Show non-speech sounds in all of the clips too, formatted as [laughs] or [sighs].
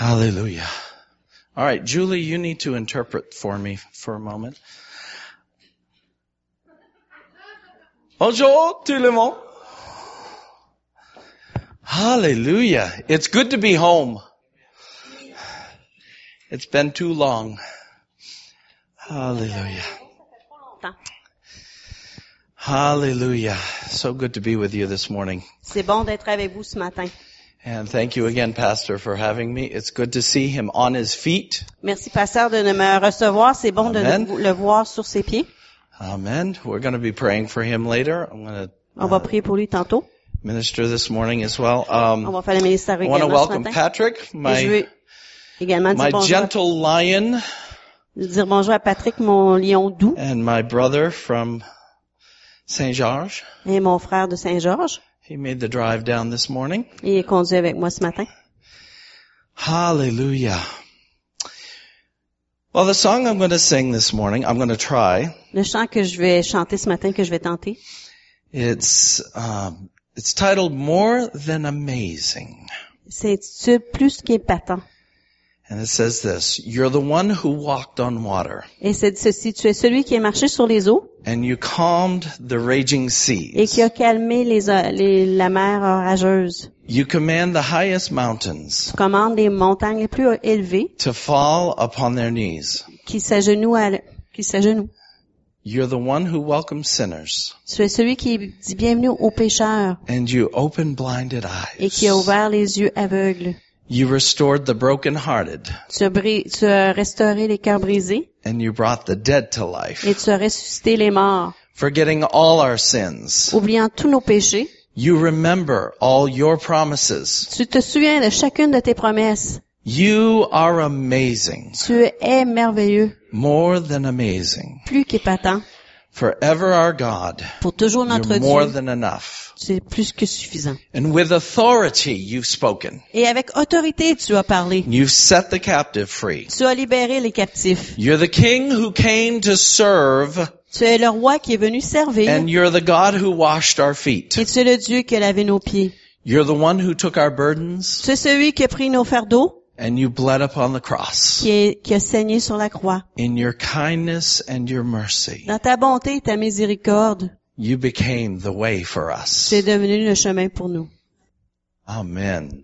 Hallelujah. All right, Julie, you need to interpret for me for a moment. Bonjour tout le monde. Hallelujah. It's good to be home. It's been too long. Hallelujah. Hallelujah. So good to be with you this morning. C'est bon d'être avec vous ce matin. And thank you again, Pastor, for having me. It's good to see him on his feet. Merci, pasteur, de me recevoir. C'est bon Amen. de le voir sur ses pieds. Amen. We're going to be praying for him later. I'm going to On va prier pour lui tantôt. minister this morning as well. On Um, va faire le ministère I want to welcome. Patrick, Et je my, veux également dire my bonjour, gentle lion dire bonjour à Patrick, mon lion doux, and my brother from St. George. et mon frère de Saint-Georges. He made the drive down this morning. Il est conduit avec moi ce matin. Hallelujah. Well, the song I'm going to sing this morning, I'm going to try. Le chant que je vais chanter ce matin, que je vais tenter, It's, um, it's titled More Than Amazing. c'est intitulé Plus qu'épatant. And it says this, You're the one who walked on water Et c'est ceci, tu es celui qui est marché sur les eaux and you calmed the raging et qui seas. a calmé les, les- la mer orageuse. You command the highest mountains Tu commandes les montagnes les plus élevées to fall upon their knees. qui s'agenouillent à, l- qui s'agenouillent. You're the one who welcomes sinners Tu es celui qui dit bienvenue aux pécheurs and you open blinded et qui a eyes. ouvert les yeux aveugles. You restored the brokenhearted Tu as, bri- tu as restauré les cœurs brisés and you brought the dead to life. et tu as ressuscité les morts. Forgetting all our sins, Oubliant tous nos péchés, you remember all your promises. tu te souviens de chacune de tes promesses. You are amazing, Tu es merveilleux, more than amazing. plus qu'épatant. Forever our God, Pour toujours notre you're more Dieu, than enough. es plus que suffisant. And with authority you've spoken. Et avec autorité, tu as parlé. You've set the captive free. Tu as libéré les captifs. You're the king who came to serve Tu es le roi qui est venu servir. and you're the God who washed our feet. Et tu es le Dieu qui a lavé nos pieds. You're the one who took our burdens Tu es celui qui a pris nos fardeaux, and you bled upon the cross. qui, est- qui a saigné sur la croix. In your kindness and your mercy, Dans ta bonté et ta miséricorde, you became the way for us. tu es devenu le chemin pour nous. Amen.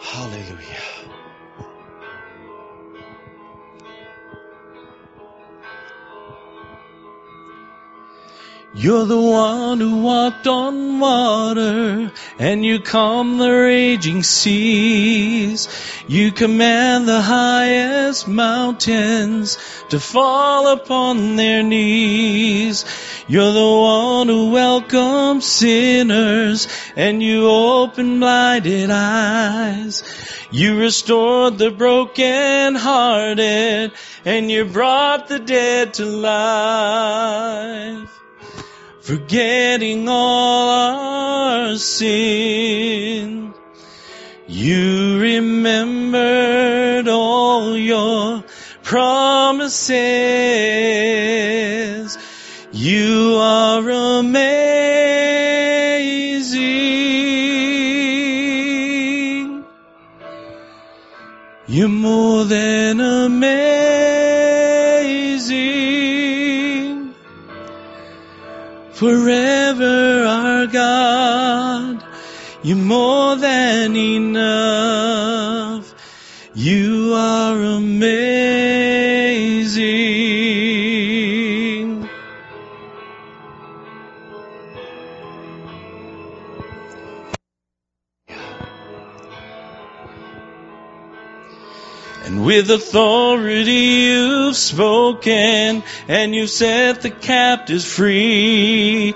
Hallelujah. You're the one who walked on water and you calm the raging seas. You command the highest mountains to fall upon their knees. You're the one who welcomes sinners and you open blinded eyes. You restored the broken hearted and you brought the dead to life forgetting all our sin. You remembered all your promises. You are amazing. You're more than amazing forever our God. You're more than enough. You are amazing. With authority you've spoken, and you've set the captives free.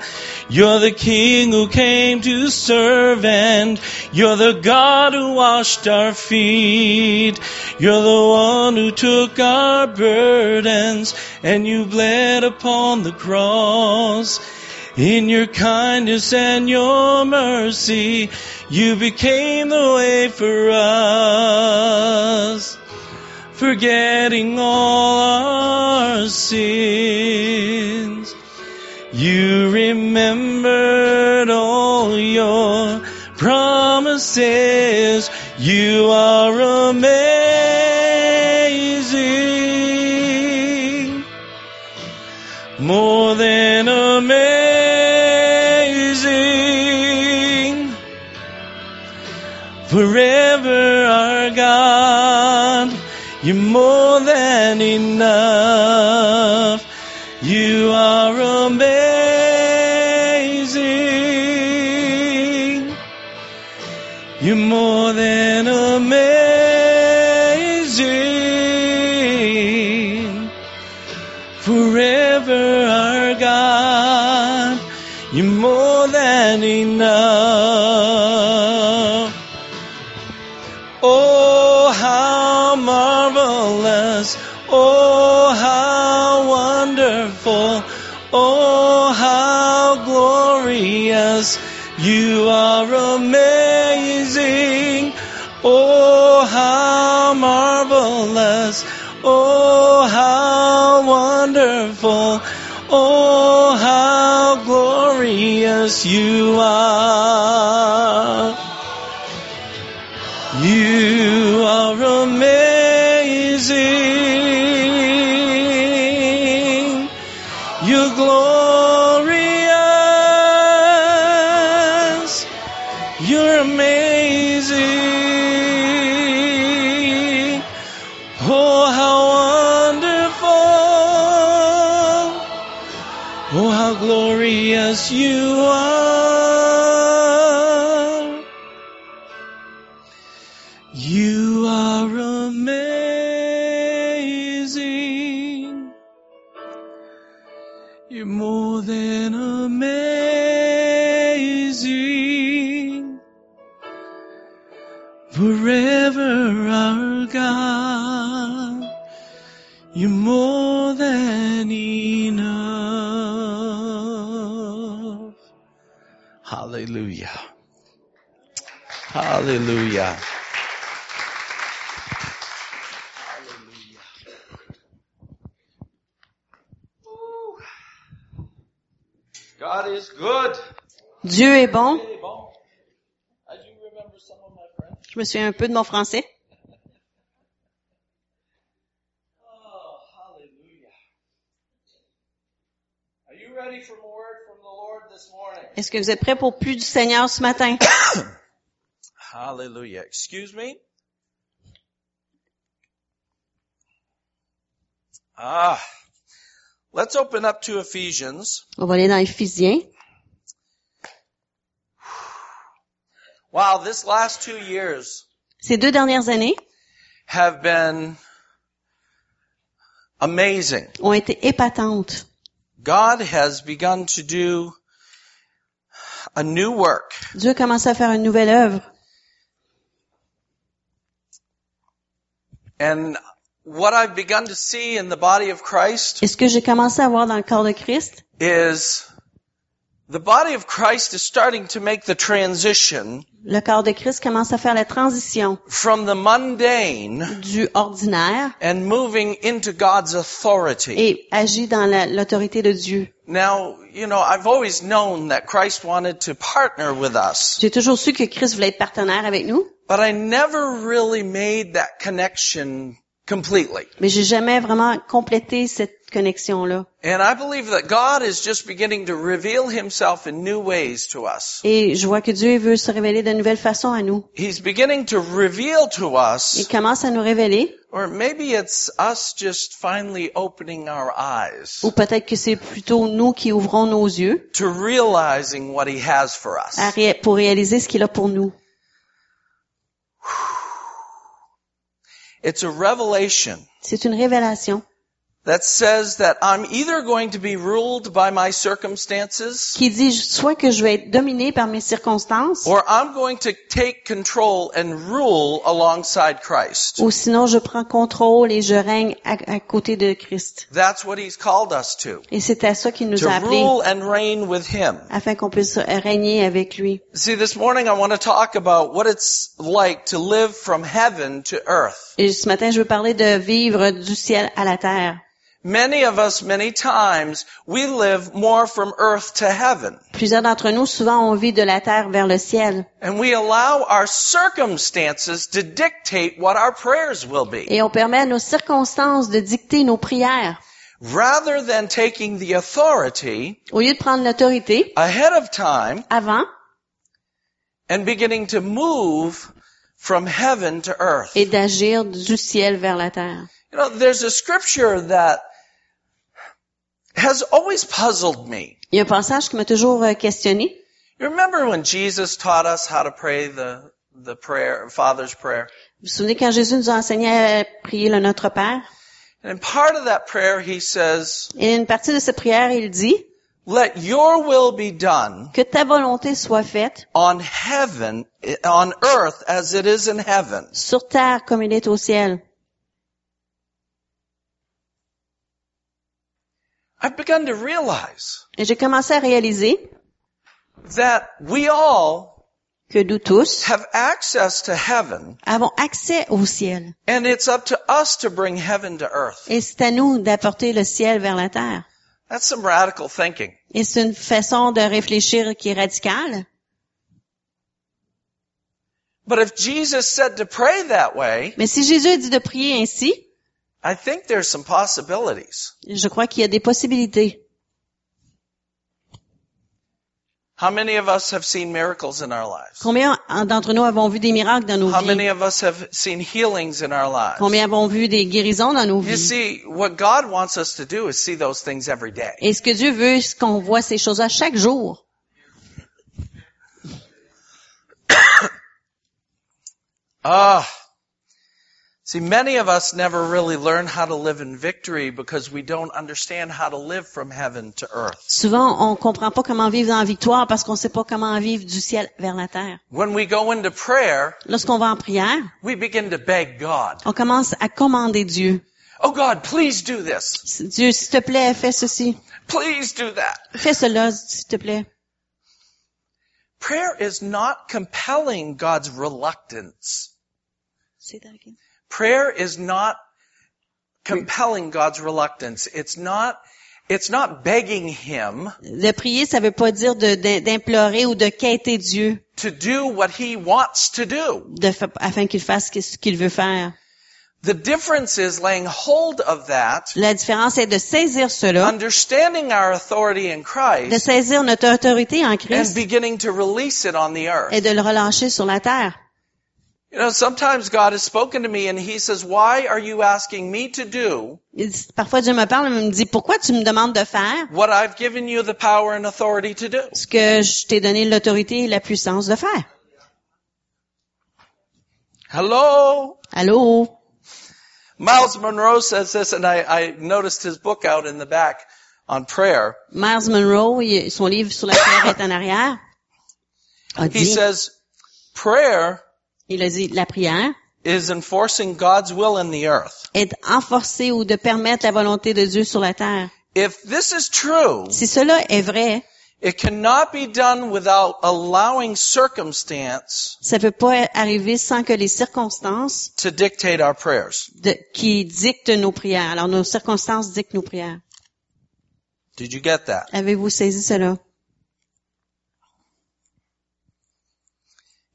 You're the King who came to serve, and you're the God who washed our feet. You're the one who took our burdens, and you bled upon the cross. In your kindness and your mercy, you became the way for us. Forgetting all our sins. You remembered all your promises. You are amazing. More than amazing. Forever You're more than enough. You are amazing. Oh, how marvelous. Oh, how wonderful. Oh, how glorious you are. How glorious you are. Hallelujah. God is good. Dieu est bon. Je me souviens un peu de mon français. Oh, hallelujah. Are you ready for more word from the Lord this morning? Est-ce que vous êtes prêts pour plus du Seigneur ce matin? [coughs] Hallelujah. Excuse me? Ah. Let's open up to Ephesians. On va aller dans Éphésiens. Wow, this last two years Ces deux dernières années have been amazing. ont été épatantes. God has begun to do a new work. Dieu a commencé à faire une nouvelle œuvre. And what I've begun to see in the body of Christ Et ce que j'ai commencé à voir dans le corps de Christ, is the body of Christ is starting to make the transition le corps de Christ commence à faire la transition from the mundane du ordinaire and moving into God's authority. et agit dans la- l'autorité de Dieu. Now, you know, I've always known that Christ wanted to partner with us, J'ai toujours su que Christ voulait être partenaire avec nous, but I never really made that connection completely. mais j'ai jamais vraiment complété cette connexion-là. And I believe that God is just beginning to reveal himself in new ways to us. Et je vois que Dieu veut se révéler de nouvelles façons à nous. He's beginning to reveal to Il us, commence à nous révéler, or maybe it's us just finally opening our eyes ou peut-être que c'est plutôt nous qui ouvrons nos yeux to realizing what he has for us. à ré- pour réaliser ce qu'il a pour nous. It's a revelation C'est une révélation that says that I'm either going to be ruled by my circumstances qui dit soit que je vais être dominé par mes circonstances, or I'm going to take control and rule alongside Christ. ou sinon je prends contrôle et je règne à, à côté de Christ. That's what he's called us to. Et c'est à ça qu'il nous To a appelés, rule and reign with him. afin qu'on puisse régner avec lui. See, this morning I want to talk about what it's like to live from heaven to earth. Et ce matin, je veux parler de vivre du ciel à la terre. Many of us, many times, we live more from earth to heaven. Plusieurs d'entre nous, souvent, on vit de la terre vers le ciel. And we allow our circumstances to dictate what our prayers will be. Et on permet à nos circonstances de dicter nos prières. Rather than taking the authority Au lieu de prendre l'autorité, ahead of time avant, and beginning to move from heaven to earth. et d'agir du ciel vers la terre. You know, there's a scripture that has always puzzled me. Il y a un passage qui m'a toujours euh, questionné. You remember when Jesus taught us how to pray the, the prayer, Father's prayer? Vous vous souvenez quand Jésus nous a enseigné à prier le Notre Père? And in part of that prayer, he says, Et une partie de cette prière, il dit, let your will be done que ta volonté soit faite on heaven, on earth as it is in heaven. sur terre comme il est au ciel. I've begun to realize Et j'ai commencé à réaliser that we all que nous tous have access to heaven avons accès au ciel. and it's up to us to bring heaven to earth. Et c'est à nous d'apporter le ciel vers la terre. That's some radical thinking. Et c'est une façon de réfléchir qui est radicale. But if Jesus said to pray that way, Mais si Jésus a dit de prier ainsi, I think there's some possibilities. je crois qu'il y a des possibilités. How many of us have seen miracles in our lives? Combien d'entre nous avons vu des miracles dans nos How vies? many of us have seen healings in our lives? Combien avons vu des guérisons dans nos You vies? see, what God wants us to do is see those things every day. Et ce que Dieu veut, c'est qu'on voit ces choses-là chaque jour. Ah. See, many of us never really learn how to live in victory because we don't understand how to live from heaven to earth. Souvent, on comprend pas comment vivre en victoire parce qu'on sait pas comment vivre du ciel vers la terre. When we go into prayer, Lorsqu'on va en prière, we begin to beg God. on commence à commander Dieu. Oh God, please do this. Dieu, s'il te plaît, fais ceci. Please do that. Fais cela, s'il te plaît. Prayer is not compelling God's reluctance. Prayer is not compelling God's reluctance. It's not, it's not begging Him De prier, ça veut pas dire de- de- d'implorer ou de quêter Dieu to do what He wants to do. de afin qu'il fasse ce qu'il veut faire. The difference is laying hold of that, La différence est de saisir cela, understanding our authority in de Christ, saisir notre autorité en and Christ beginning to release it on the earth. et de le relâcher sur la terre. You know, sometimes God has spoken to me and He says, why are you asking me to do Parfois Dieu me parle et me dit, pourquoi tu me demandes de faire what I've given you the power and authority to do? ce que je t'ai donné l'autorité et la puissance de faire? Hello? Allô? Miles Monroe says this, and I, I noticed his book out in the back on prayer. Miles Monroe, son livre sur la prière est en arrière. He dit, says, prayer il a dit, la prière is enforcing God's will in the earth. est enforcer ou de permettre la volonté de Dieu sur la terre. If this is true, Si cela est vrai, it cannot be done without allowing circumstance ça peut pas arriver sans que les circonstances to dictate our prayers. de- qui dictent nos prières. Alors, nos circonstances dictent nos prières. Did you get that? Avez-vous saisi cela? If we are going to exercise our authority in Christ,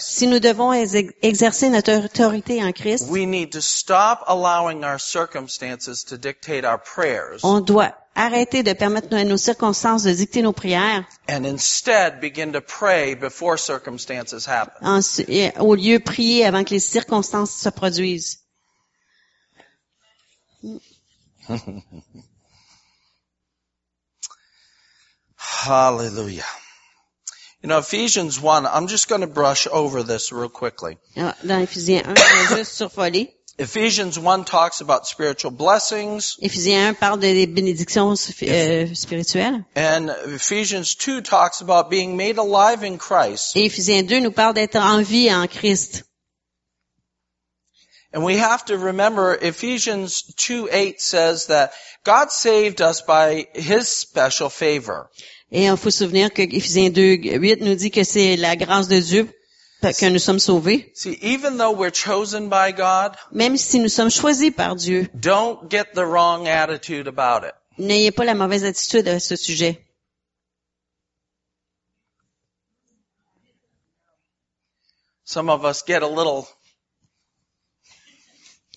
Si nous devons ex- exercer notre autorité en Christ, we need to stop allowing our circumstances to dictate our prayers on doit arrêter de permettre à nos circonstances de dicter nos prières, and instead begin to pray before circumstances happen. ensu- et au lieu prier avant que les circonstances se produisent. [laughs] Hallelujah. You know, Ephesians 1, I'm just going to brush over this real quickly. Dans Ephésiens 1, je vais juste survoler. Ephesians 1 talks about spiritual blessings, Éphésiens 1 parle des bénédictions euh, spirituelles. and Ephesians 2 talks about being made alive in Christ. Et Éphésiens 2 nous parle d'être en vie en Christ. And we have to remember Ephesians 2 8 says that God saved us by His special favor. Et il faut se souvenir que Éphésiens 2, 8 nous dit que c'est la grâce de Dieu que nous sommes sauvés. See, even though we're chosen by God, Même si nous sommes choisis par Dieu, don't get the wrong attitude about it. n'ayez pas la mauvaise attitude à ce sujet. Some of us get a little,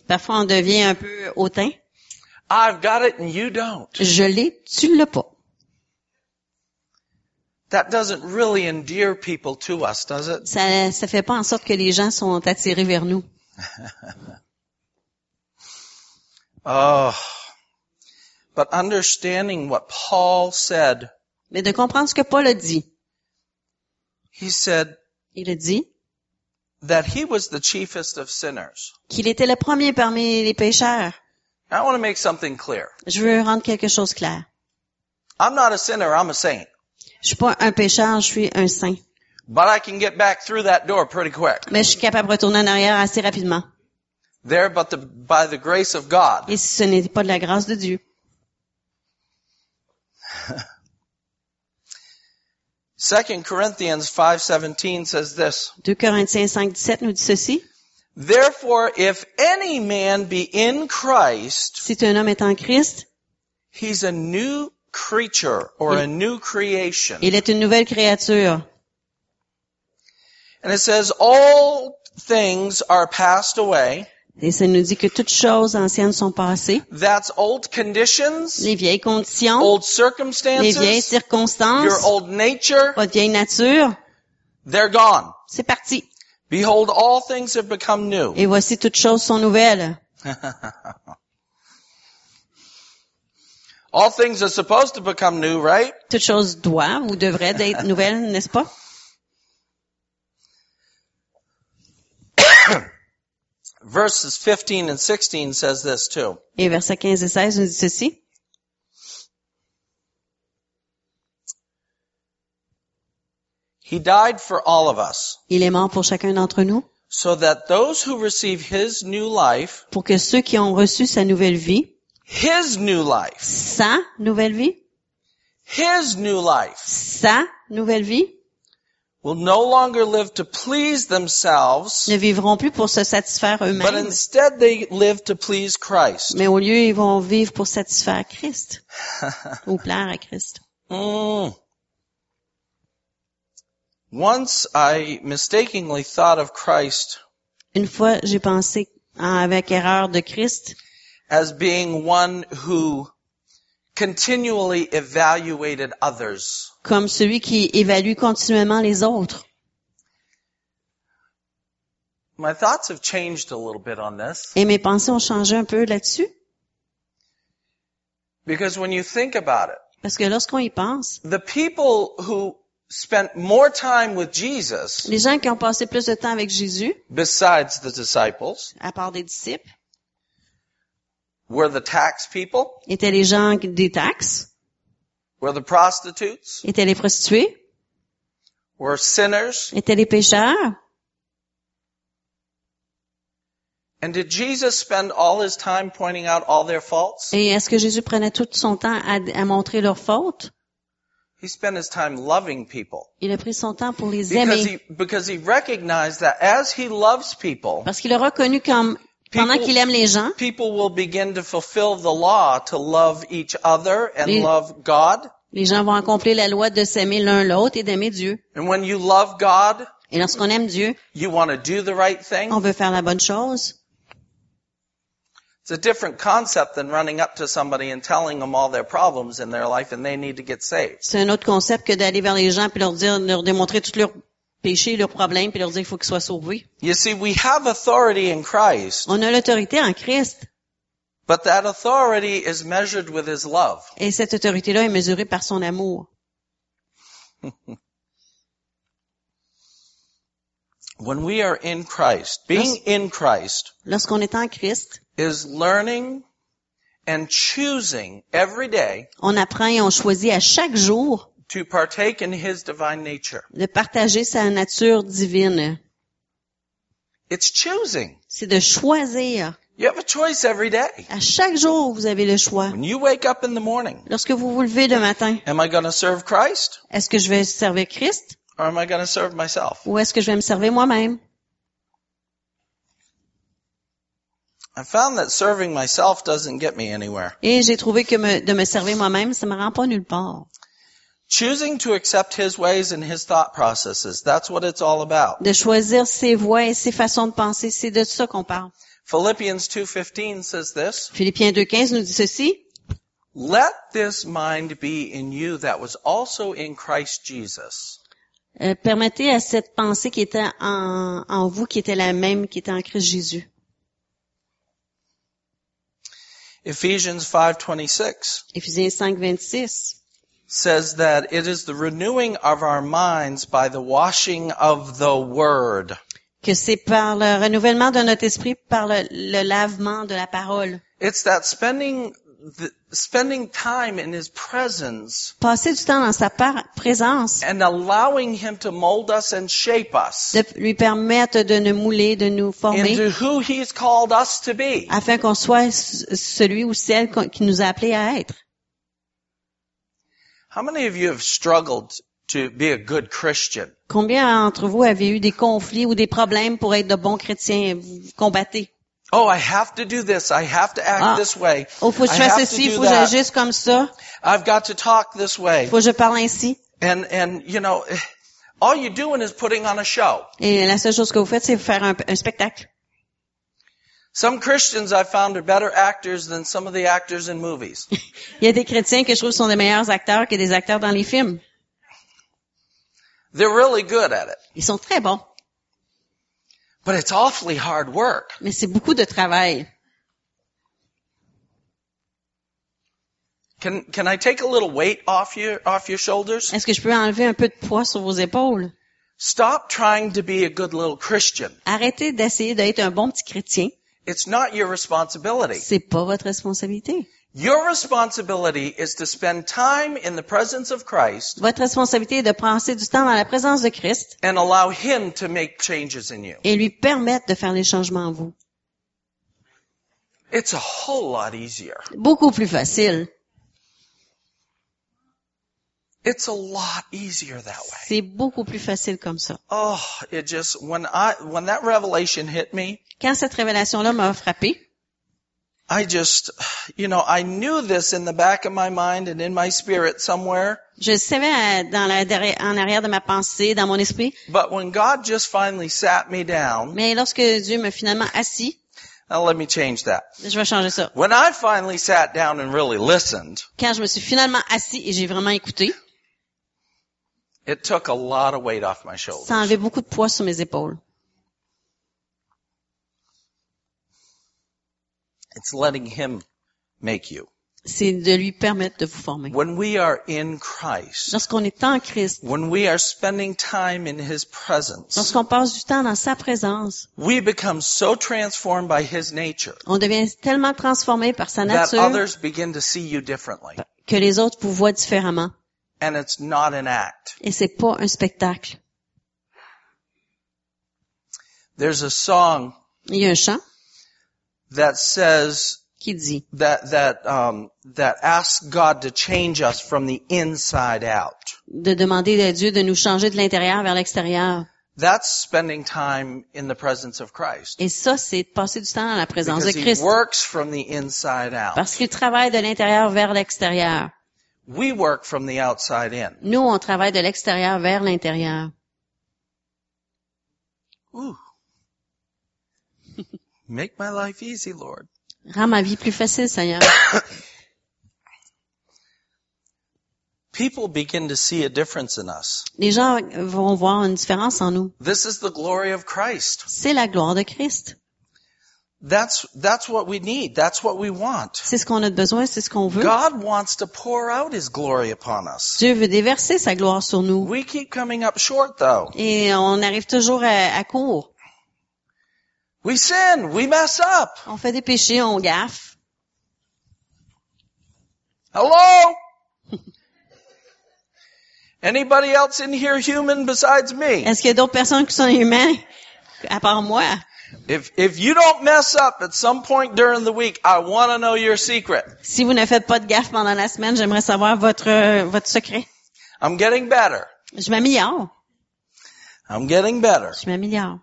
Parfois, on devient un peu hautain. I've got it and you don't. Je l'ai, tu l'as pas. That doesn't really endear people to us, does it? Ça, ça fait pas en sorte que les gens sont attirés vers nous. [laughs] Oh. But understanding what Paul said, Mais de comprendre ce que Paul a dit. he said Il a dit that he was the chiefest of sinners. qu'il était le premier parmi les pécheurs. I want to make something clear. Je veux rendre quelque chose clair. I'm not a sinner, I'm a saint. Je suis pas un pécheur, je suis un saint. But I can get back through that door pretty quick. Mais je suis capable de retourner en arrière assez rapidement. There, but the, by the grace of God. Et ce n'est pas de la grâce de Dieu. [laughs] 2 Corinthians 5:17 says this, 2 Corinthiens 5, 17 nous dit ceci. Therefore, if any man be in Christ, Si un homme est en Christ, he's a new creature or a new creation. il est une nouvelle créature. And it says, all things are passed away. Et ça nous dit que toutes choses anciennes sont passées. That's old conditions, Les vieilles conditions, old les vieilles circumstances, circonstances, your old nature, votre vieille nature, they're gone. c'est parti. Behold, all things have become new. Et voici toutes choses sont nouvelles. [laughs] all things are supposed to become new, right? Toutes choses doivent ou devraient être nouvelles, n'est-ce pas? [coughs] Verses 15 and 16 says this too. Et versets 15 et 16 nous dit ceci. He died for all of us, Il est mort pour chacun d'entre nous, so that those who receive his new life, pour que ceux qui ont reçu sa nouvelle vie, his new life, sa nouvelle vie, his new life, sa nouvelle vie, will no longer live to please themselves, ne vivront plus pour se satisfaire but eux-mêmes, instead they live to please Christ. mais au lieu, ils vont vivre pour satisfaire Christ, [laughs] ou plaire à Christ. Mm. Once I mistakenly thought of Christ. Une fois, j'ai pensé en- avec erreur de Christ as being one who continually evaluated others. comme celui qui évalue continuellement les autres. My thoughts have changed a little bit on this Et mes pensées ont changé un peu là-dessus, because when you think about it, parce que lorsqu'on y pense, the people who spent more time with Jesus les gens qui ont passé plus de temps avec Jésus, besides the disciples à part des disciples, were the tax people, étaient les gens des taxes, were the prostitutes, étaient les prostituées, were sinners? étaient les pécheurs? And did Jesus spend all his time pointing out all their faults? Et est-ce que Jésus prenait tout son temps à, à montrer leurs fautes? He spent his time loving people. Il a pris son temps pour les Because aimer. he, because he recognized that as he loves people, Parce qu'il a reconnu comme, pendant People- qu'il aime les gens, people will begin to fulfill the law to love each other and Les- love God. les gens vont accomplir la loi de s'aimer l'un l'autre et d'aimer Dieu. And when you love God, Et lorsqu'on aime Dieu, you want to do the right thing. on veut faire la bonne chose. It's a different concept than running up to somebody and telling them all their problems in their life and they need to get saved. C'est un autre concept que d'aller vers les gens puis leur dire, leur démontrer tous leurs péchés, leurs problèmes, puis leur dire qu'il faut qu'ils soient sauvés. You see, we have authority in Christ, On a l'autorité en Christ. but that authority is measured with his love. Et cette autorité-là est mesurée par son amour. [laughs] When we are in Christ, being in Christ Lorsqu'on est en Christ, is learning and choosing every day on apprend et on choisit à chaque jour to partake in His divine nature. de partager sa nature divine. It's choosing. C'est de choisir. You have a choice every day. À chaque jour, vous avez le choix. When you wake up in the morning, Lorsque vous vous levez le matin, am I going to serve Christ est-ce que je vais servir Christ or am I going to serve myself? ou est-ce que je vais me servir moi-même? I found that serving myself doesn't get me anywhere. Et j'ai trouvé que me- de me servir moi-même, ça me rend pas nulle part. Choosing to accept His ways and His thought processes, that's what it's all about. De choisir ses voies et ses façons de penser, c'est de ça qu'on parle. Philippians 2.15 says this, Philippiens 2.15 nous dit ceci. Let this mind be in you that was also in Christ Jesus. Euh, permettez à cette pensée qui était en, en vous, qui était la même, qui était en Christ Jésus. Ephesians 5.26 Éphésiens 5, 26. Says that it is the renewing of our minds by the washing of the Word. Que c'est par le renouvellement de notre esprit, par le, le lavement de la parole. It's that spending, the, spending time in His presence Passer du temps dans sa présence, and allowing Him to mold us and shape us de lui permettre de nous mouler, de nous former, into who He's called us to be. afin qu'on soit celui ou celle qui nous a appelés à être. How many of you have struggled to be a good Christian? Combien d'entre vous avez eu des conflits ou des problèmes pour être de bons chrétiens? Vous combattez. Oh, I have to do this. I have to act Ah. this way. Oh, faut que je fasse ceci, faut que j'agisse comme ça, I've got to talk this way. faut que je parle ainsi. And, and, you know, [sighs] all you're doing is putting on a show. Et la seule chose que vous faites, c'est faire un, un spectacle. Some Christians I found are better actors than some of the actors in movies. [laughs] Il y a des chrétiens que je trouve sont des meilleurs acteurs que des acteurs dans les films. They're really good at it. Ils sont très bons, But it's awfully hard work. mais c'est beaucoup de travail. Can, can I take a little weight off your, off your shoulders? Est-ce que je peux enlever un peu de poids sur vos épaules? Stop trying to be a good little Christian. Arrêtez d'essayer d'être un bon petit chrétien. It's not your responsibility. C'est pas votre responsabilité. Your responsibility is to spend time in the presence of Christ Votre responsabilité est de passer du temps dans la présence de Christ and allow Him to make changes in you. et lui permettre de faire les changements en vous. It's a whole lot easier. Beaucoup plus facile. It's a lot easier that way. C'est beaucoup plus facile comme ça. Oh, it just, when I, when that revelation hit me, Quand cette révélation-là m'a frappé, I just, you know, I knew this in the back of my mind and in my spirit somewhere, je savais euh, dans la, en arrière de ma pensée, dans mon esprit, but when God just finally sat me down, mais lorsque Dieu m'a finalement assis, now let me change that. je vais changer ça. When I finally sat down and really listened, Quand je me suis finalement assis et j'ai vraiment écouté, it took a lot of weight off my shoulders. ça enlevait beaucoup de poids sur mes épaules. It's letting Him make you. C'est de lui permettre de vous former. When we are in Christ, Lorsqu'on est en Christ, when we are spending time in His presence, lorsqu'on passe du temps dans sa présence, we become so transformed by His nature on devient tellement transformé par sa that nature others begin to see you differently. que les autres vous voient différemment. And it's not an act. Et c'est pas un spectacle. There's a song Il y a un chant that says qui dit, that that um, that asks God to change us from the inside out. de demander à Dieu de nous changer de l'intérieur vers l'extérieur. That's spending time in the presence of Christ. Et ça, c'est de passer du temps dans la présence de Because he Christ. works from the inside out. Parce qu'il travaille de l'intérieur vers l'extérieur. We work from the outside in. Nous, on travaille de l'extérieur vers l'intérieur. Make my life easy, Lord. Rends ma vie plus facile, Seigneur. People begin to see a difference in us. Les gens vont voir une différence en nous. This is the glory of Christ. C'est la gloire de Christ. That's, that's what we need. That's what we want. C'est ce qu'on a besoin, c'est ce qu'on veut. God wants to pour out His glory upon us. Dieu veut déverser sa gloire sur nous. We keep coming up short though. Et on arrive toujours à, à court. We sin. We mess up. On fait des péchés, on gaffe. Hello? [laughs] Anybody else in here human besides me? Est-ce qu'il y a d'autres personnes qui sont humains à part moi? If, if you don't mess up at some point during the week, I want to know your secret. Si vous ne faites pas de gaffe pendant la semaine, j'aimerais savoir votre votre secret. I'm getting better. Je m'améliore. I'm getting better. Je m'améliore.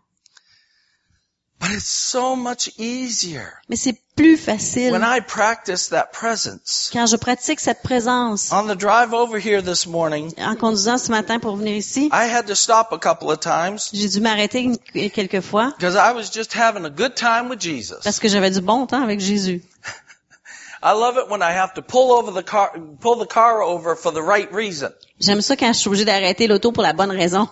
But it's so much easier Mais c'est plus facile when I practice that presence. quand je pratique cette présence. On the drive over here this morning, En conduisant ce matin pour venir ici, I had to stop a couple of times j'ai dû m'arrêter quelques fois because I was just having a good time with Jesus. parce que j'avais du bon temps avec Jésus. [laughs] I love it when I have to pull over the car, pull the car over for the right reason. J'aime ça quand je suis obligée d'arrêter l'auto pour la bonne raison.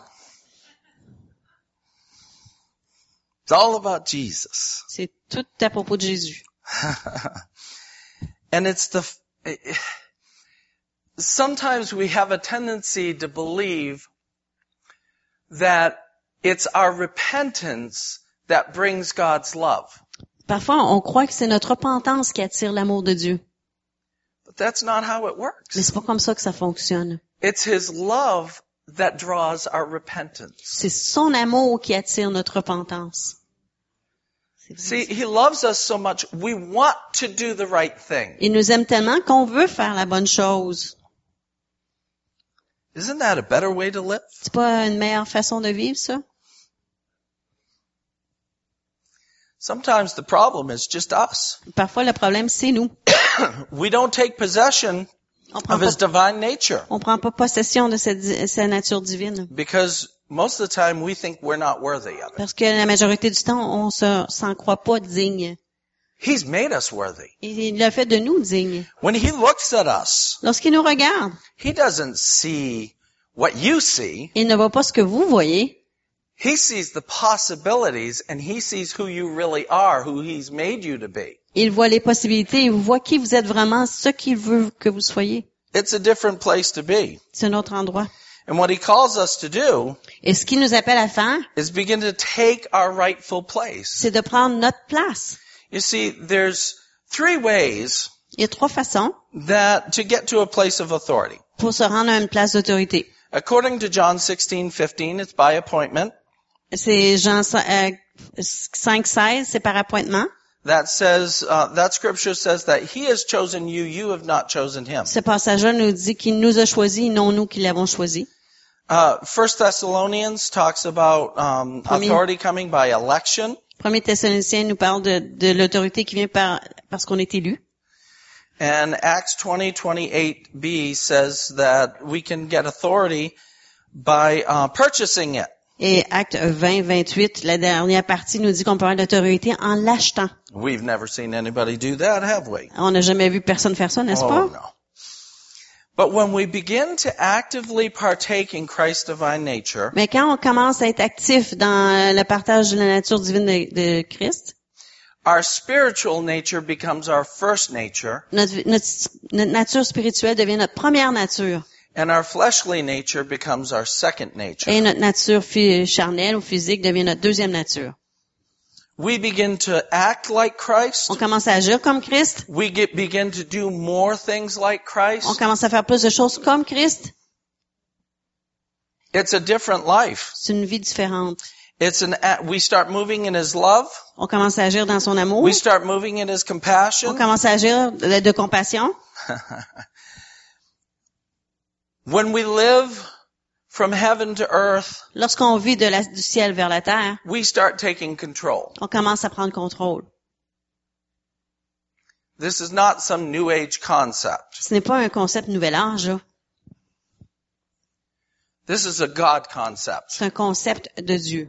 It's all about Jesus. C'est tout à propos de Jésus. [laughs] and it's the, sometimes we have a tendency to believe that it's our repentance that brings God's love. Parfois, on croit que c'est notre repentance qui attire l'amour de Dieu. But that's not how it Mais works. c'est pas comme ça que ça fonctionne. It's His love that draws our repentance. C'est son amour qui attire notre repentance. See, He loves us so much, we want to do the right thing. Il nous aime tellement qu'on veut faire la bonne chose. Isn't that a better way to live? C'est pas une meilleure façon de vivre, ça? Sometimes the problem is just us. Parfois, le problème, c'est nous. [coughs] We don't take possession On prend of His divine nature on prend pas possession de cette sa nature divine. because most of the time we think we're not worthy of it. Parce que la majorité du temps, on se, s'en croit pas digne. He's made us worthy. Il a fait de nous dignes. When He looks at us, Lorsqu'il nous regarde, He doesn't see what you see. il ne voit pas ce que vous voyez. He sees the possibilities and He sees who you really are, who He's made you to be. Il voit les possibilités, il voit qui vous êtes vraiment, ce qu'il veut que vous soyez. It's a different place to be. C'est un autre endroit. And what He calls us to do Et ce qu'il nous appelle à faire, is begin to take our rightful place. c'est de prendre notre place. You see, there's three ways Il y a trois façons that to get to a place of authority. pour se rendre à une place d'autorité. According to John 16:15, it's by appointment. C'est Jean 5, 16, c'est par appointement. That says uh, that scripture says that He has chosen you; you have not chosen Him. Ce passage-là nous dit qu'il nous a choisis, non nous qui l'avons choisi. Uh, First Thessalonians talks about um, Premier- authority coming by election, Premier Thessaloniciens nous parle de, de l'autorité qui vient par, parce qu'on est élu. and Acts 20:28b says that we can get authority by uh, purchasing it. Et Acte 20, 28, la dernière partie nous dit qu'on peut avoir l'autorité en l'achetant. We've never seen anybody do that, have we? On n'a jamais vu personne faire ça, n'est-ce pas? Oh no. But when we begin to actively partake in Christ's divine nature, Mais quand on commence à être actif dans le partage de la nature divine de, de Christ, our spiritual nature becomes our first nature, notre, notre, notre nature spirituelle devient notre première nature. and our fleshly nature becomes our second nature. Et notre nature charnelle ou physique devient notre deuxième nature. We begin to act like Christ. On commence à agir comme Christ. We get, begin to do more things like Christ. On commence à faire plus de choses comme Christ. It's a different life. C'est une vie différente. It's an, a- we start moving in His love. On commence à agir dans son amour. We start moving in His compassion. On commence à agir de, de compassion. [laughs] When we live from heaven to earth, Lorsqu'on vit de la- du ciel vers la terre, we start taking control. on commence à prendre contrôle. This is not some new age concept. Ce n'est pas un concept nouvel âge, là. This is a God concept. c'est un concept de Dieu.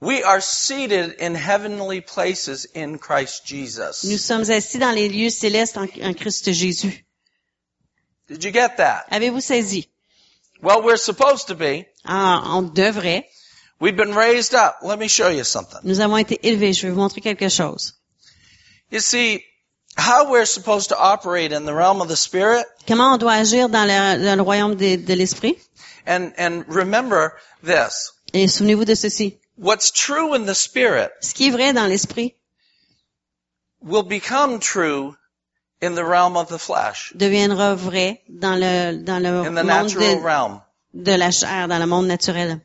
We are seated in heavenly places in Christ Nous Jesus. sommes assis dans les lieux célestes en, en Christ Jésus. Did you get that? Avez-vous saisi? Well, we're supposed to be. Ah, on devrait. We've been raised up. Let me show you something. Nous avons été élevés. Je vais vous montrer quelque chose. You see, how we're supposed to operate in the realm of the spirit, Comment on doit agir dans le, dans le royaume de, de l'esprit? and, and remember this. Et souvenez-vous de ceci. What's true in the spirit Ce qui est vrai dans l'esprit will become true in the realm of the flesh, deviendra vrai dans le, dans le in the monde natural de, realm. de la chair, dans le monde naturel.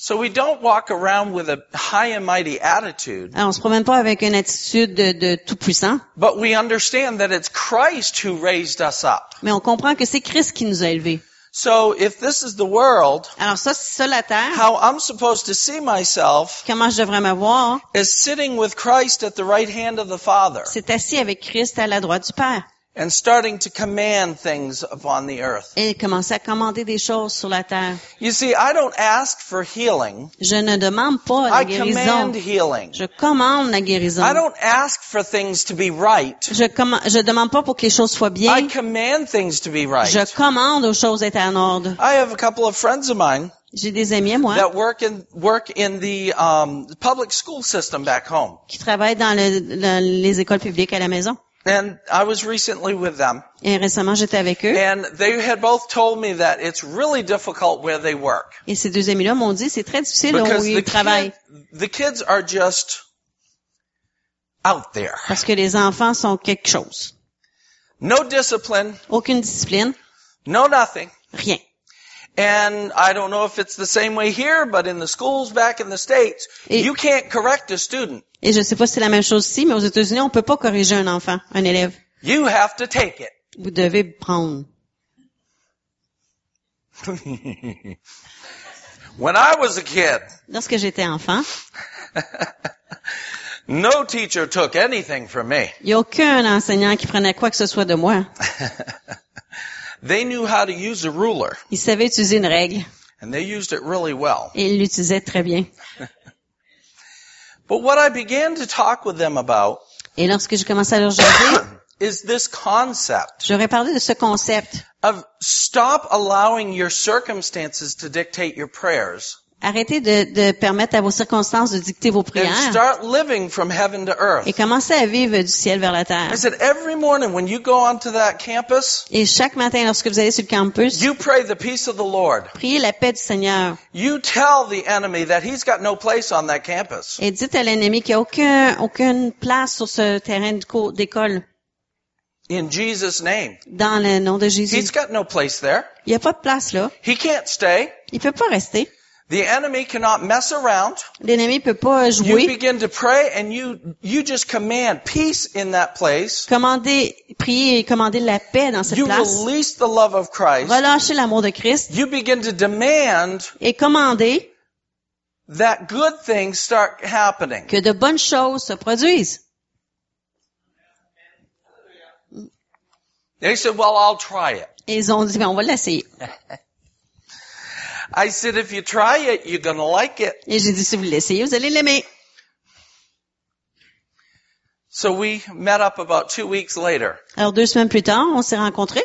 So we don't walk around with a high and mighty attitude, Alors, on se promène pas avec une attitude de, de tout puissant, but we understand that it's Christ who raised us up. mais on comprend que c'est Christ qui nous a élevés. So if this is the world, Alors ça, c'est ça la terre. how I'm supposed to see myself Comment je devrais me voir? is sitting with Christ at the right hand of the Father C'est assis avec Christ à la droite du Père and starting to command things upon the earth. et commencer à commander des choses sur la terre. You see, I don't ask for healing. Je ne demande pas la I guérison. command healing. Je commande la guérison. I don't ask for things to be right. Je commande, je demande pas pour que les choses soient bien. I command things to be right. Je commande aux choses d'être en ordre. I have a couple of friends of mine J'ai des amis à moi that work in work in the um, public school system back home, qui travaillent dans le- le- les écoles publiques à la maison. And I was recently with them, Et récemment, j'étais avec eux. and they had both told me that it's really difficult where they work Et ces deux amis-là m'ont dit, c'est très difficile because où the, ils travaillent. kid, the kids are just out there, Parce que les enfants sont quelque chose. no discipline, Aucune discipline, no nothing. rien. And I don't know if it's the same way here, but in the schools back in the States, Et- you can't correct a student. Et je sais pas si c'est la même chose ici, mais aux États-Unis, on peut pas corriger un enfant, un élève. You have to take it. Vous devez prendre. [laughs] when I was a kid, Lorsque j'étais enfant, [laughs] no teacher took anything from me. il n'y a aucun enseignant qui prenait quoi que ce soit de moi. [laughs] They knew how to use a ruler, Il savait utiliser une règle and they used it really well. et il l'utilisait très bien. [laughs] But what I began to talk with them about Et lorsque j'ai commencé à leur jaser, [coughs] is this concept j'aurais parlé de ce concept. of stop allowing your circumstances to dictate your prayers Arrêtez de, de permettre à vos circonstances de dicter vos and prières start living from heaven to earth. et commencez à vivre du ciel vers la terre. I said, every morning when you go onto that campus, Et chaque matin, lorsque vous allez sur le campus, you pray the peace of the Lord. priez la paix du Seigneur You tell the enemy that he's got no place on that campus. et dites à l'ennemi qu'il n'y a aucun, aucune place sur ce terrain d'école In Jesus' name. dans le nom de He's Jésus. got no place there. Il n'y a pas de place là. He can't stay. Il peut pas rester. The enemy cannot mess around. L'ennemi peut pas You jouer. begin to pray and you, you just command peace in that place. Commandez, priez et commandez la paix dans cette You place. release the love of Christ. Relâchez l'amour de Christ You begin to demand et commandez that good things start happening. que de bonnes choses se produisent. They said, well, I'll try it. Et ils ont dit, ben, on va l'essayer. [laughs] I said, if you try it, you're to like it. Et j'ai dit, si vous l'essayez, vous allez l'aimer. So we met up about two weeks later Alors, deux semaines plus tard, on s'est rencontrés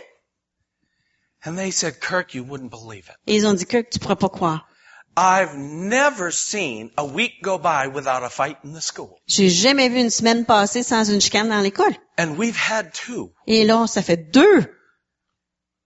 and they said, Kirk, you wouldn't believe it. et ils ont dit que tu pourras pas croire. I've never seen a week go by without a fight in the school. J'ai jamais vu une semaine passer sans une chicane dans l'école. And we've had two. Et là, ça fait deux.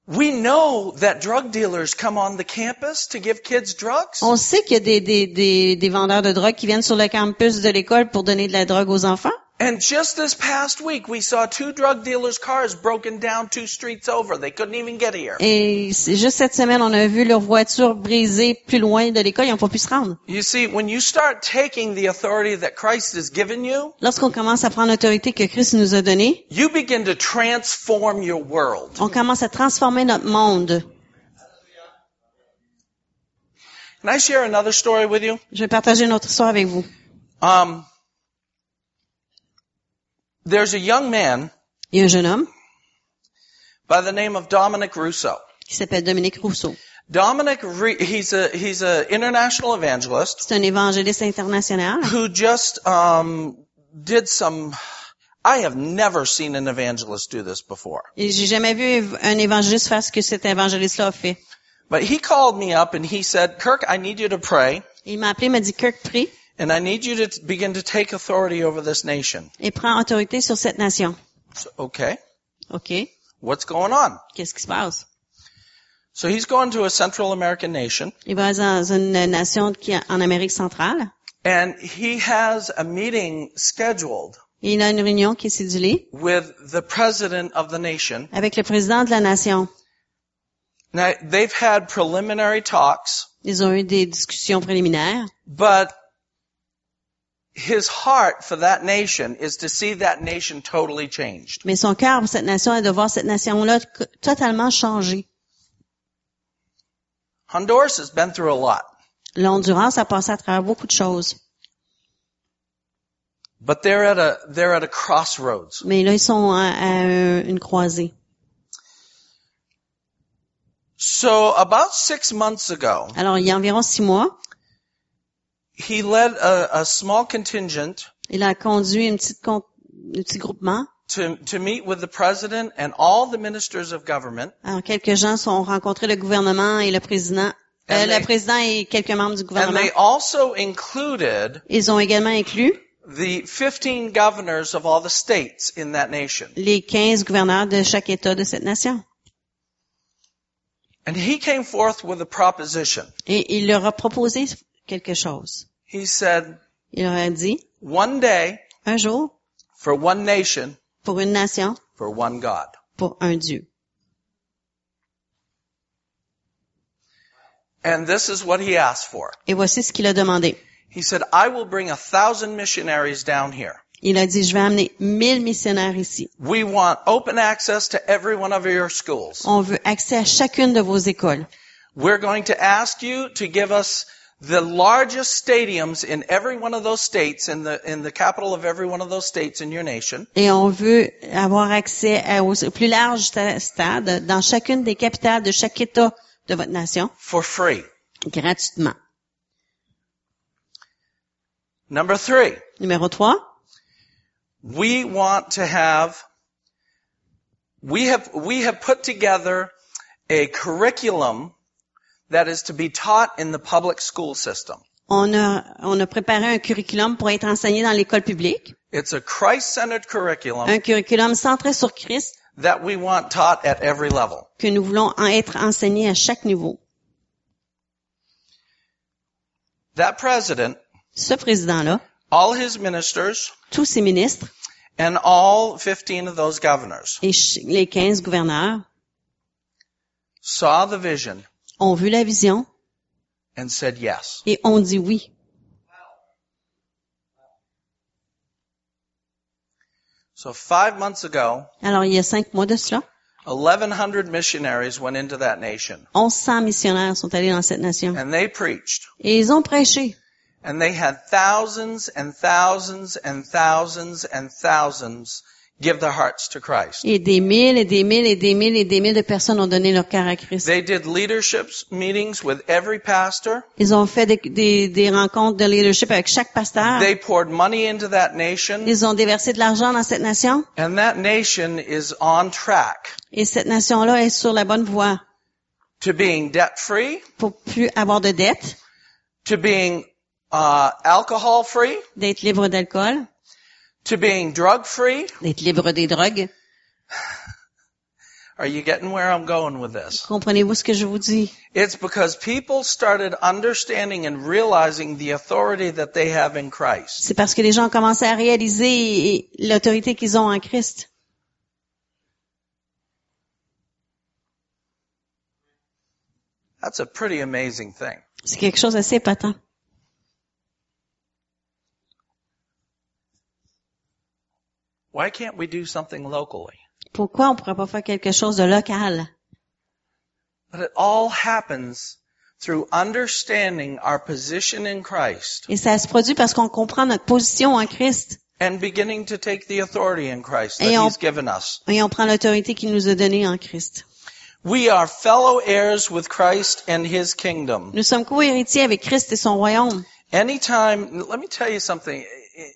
We know that drug dealers come on the campus to give kids drugs. On sait qu'il y a des, des, des, des vendeurs de drogue qui viennent sur le campus de l'école pour donner de la drogue aux enfants. And just this past week, we saw two drug dealers' cars broken down two streets over. They couldn't even get here. Et juste cette semaine, on a vu leur voiture brisée plus loin de l'école, ils n'ont pas pu se rendre. You see, when you start taking the authority that Christ has given you, Lorsqu'on commence à prendre l'autorité que Christ nous a donnée, you begin to transform your world. on commence à transformer notre monde. Can I share another story with you? Je vais partager une autre histoire avec vous. Um, there's a young man Il y a un jeune homme by the name of Dominic Russo. qui s'appelle Dominique Rousseau. Dominic, Re- he's a he's a international evangelist C'est un évangéliste international who just um, did some. I have never seen an evangelist do this before. et j'ai jamais vu un évangéliste faire ce que cet évangéliste-là a fait. But he called me up and he said, Kirk, I need you to pray Il m'a appelé, m'a dit, Kirk, prie and I need you to begin to take authority over this nation. et prends autorité sur cette nation. So, okay. OK. What's going on? Qu'est-ce qui se passe? So he's going to a Central American nation Il va dans une nation qui est en Amérique centrale and he has a meeting scheduled et il a une réunion qui est cédulée with the president of the nation. avec le président de la nation. Now, they've had preliminary talks, Ils ont eu des discussions préliminaires, but his heart for that nation is to see that nation totally changed. mais son cœur pour cette nation est de voir cette nation-là totalement changer. Honduras has been through a lot, L'Honduras a passé à travers beaucoup de choses, but they're at a, they're at a crossroads. mais là, ils sont à, à un- une croisée. So about six months ago, Alors, il y a environ six mois, he led a, a small contingent il a conduit une petite con- un petit groupement. to, to meet with the president and all the ministers of government Alors, quelques gens sont rencontrés le gouvernement et le président, euh, they- le président et quelques membres du and gouvernement. they also included Ils ont également inclus the 15 governors of all the states in that nation. les 15 gouverneurs de chaque État de cette nation. And he came forth with a proposition. Et il leur a proposé quelque chose. He said, Il leur a dit, one day un jour, for one nation, pour une nation, for one God. pour un Dieu. And this is what he asked for. Et voici ce qu'il a demandé. He said, I will bring a thousand missionaries down here. Il a dit, je vais amener mille missionnaires ici. We want open access to every one of your schools. On veut accès à chacune de vos écoles. We're going to ask you to give us the largest stadiums in every one of those states, in the, in the capital of every one of those states in your nation. Et on veut avoir accès aux plus larges sta- stades dans chacune des capitales de chaque État de votre nation for free. gratuitement. Number three, Numéro 3, we want to have, we have, we have put together a curriculum that is to be taught in the public school system. on a, on a préparé un curriculum pour être enseigné dans l'école publique, It's a Christ-centered curriculum un curriculum centré sur Christ that we want taught at every level. que nous voulons en être enseigné à chaque niveau. That president, Ce président-là, all his ministers, tous ses ministres and all 15 of those governors et ch- les 15 gouverneurs saw the vision ont vu la vision and said yes. et ont dit oui. So five months ago, Alors, il y a cinq mois de cela, 1100 missionaries went into that nation 1100 missionnaires sont allés dans cette nation. and they preached Et ils ont prêché. and they had thousands and thousands and thousands and thousands give their hearts to Christ. Et des mille et des mille et des mille et des mille de personnes ont donné leur cœur à Christ. They did leadership meetings with every pastor. Ils ont fait des, des, des rencontres de leadership avec chaque pasteur. They poured money into that nation Ils ont déversé de l'argent dans cette nation. and that nation is on track Et cette nation-là est sur la bonne voie to being debt free, pour plus avoir de dettes, to being uh, alcohol free, d'être libre d'alcool, to being drug free. d'être libre des drogues? [sighs] Are you getting where I'm going with this? Comprenez-vous ce que je vous dis? It's because people started understanding and realizing the authority that they have in Christ. C'est parce que les gens ont commencé à réaliser l'autorité qu'ils ont en Christ. That's a pretty amazing thing. C'est quelque chose d'assez épatant. Why can't we do something locally? Pourquoi on pourrait pas faire quelque chose de local? But it all happens through understanding our position in Christ Et ça se produit parce qu'on comprend notre position en Christ and beginning to take the authority in Christ that Et on- He's given us. et on prend l'autorité qu'il nous a donnée en Christ. We are fellow heirs with Christ and His kingdom. Nous sommes co-héritiers avec Christ et son royaume. Anytime, let me tell you something.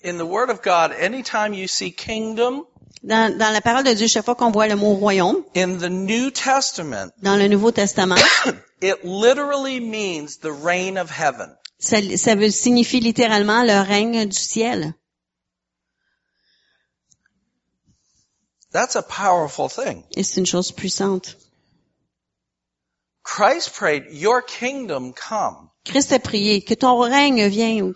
In the Word of God, anytime you see kingdom, Dans, dans la parole de Dieu, chaque fois qu'on voit le mot royaume, In the New Testament, dans le Nouveau Testament, [coughs] it literally means the reign of heaven. ça, ça veut signifier littéralement le règne du ciel. That's a powerful thing. Et c'est une chose puissante. Christ prayed, your kingdom come. Christ a prié que ton règne vienne,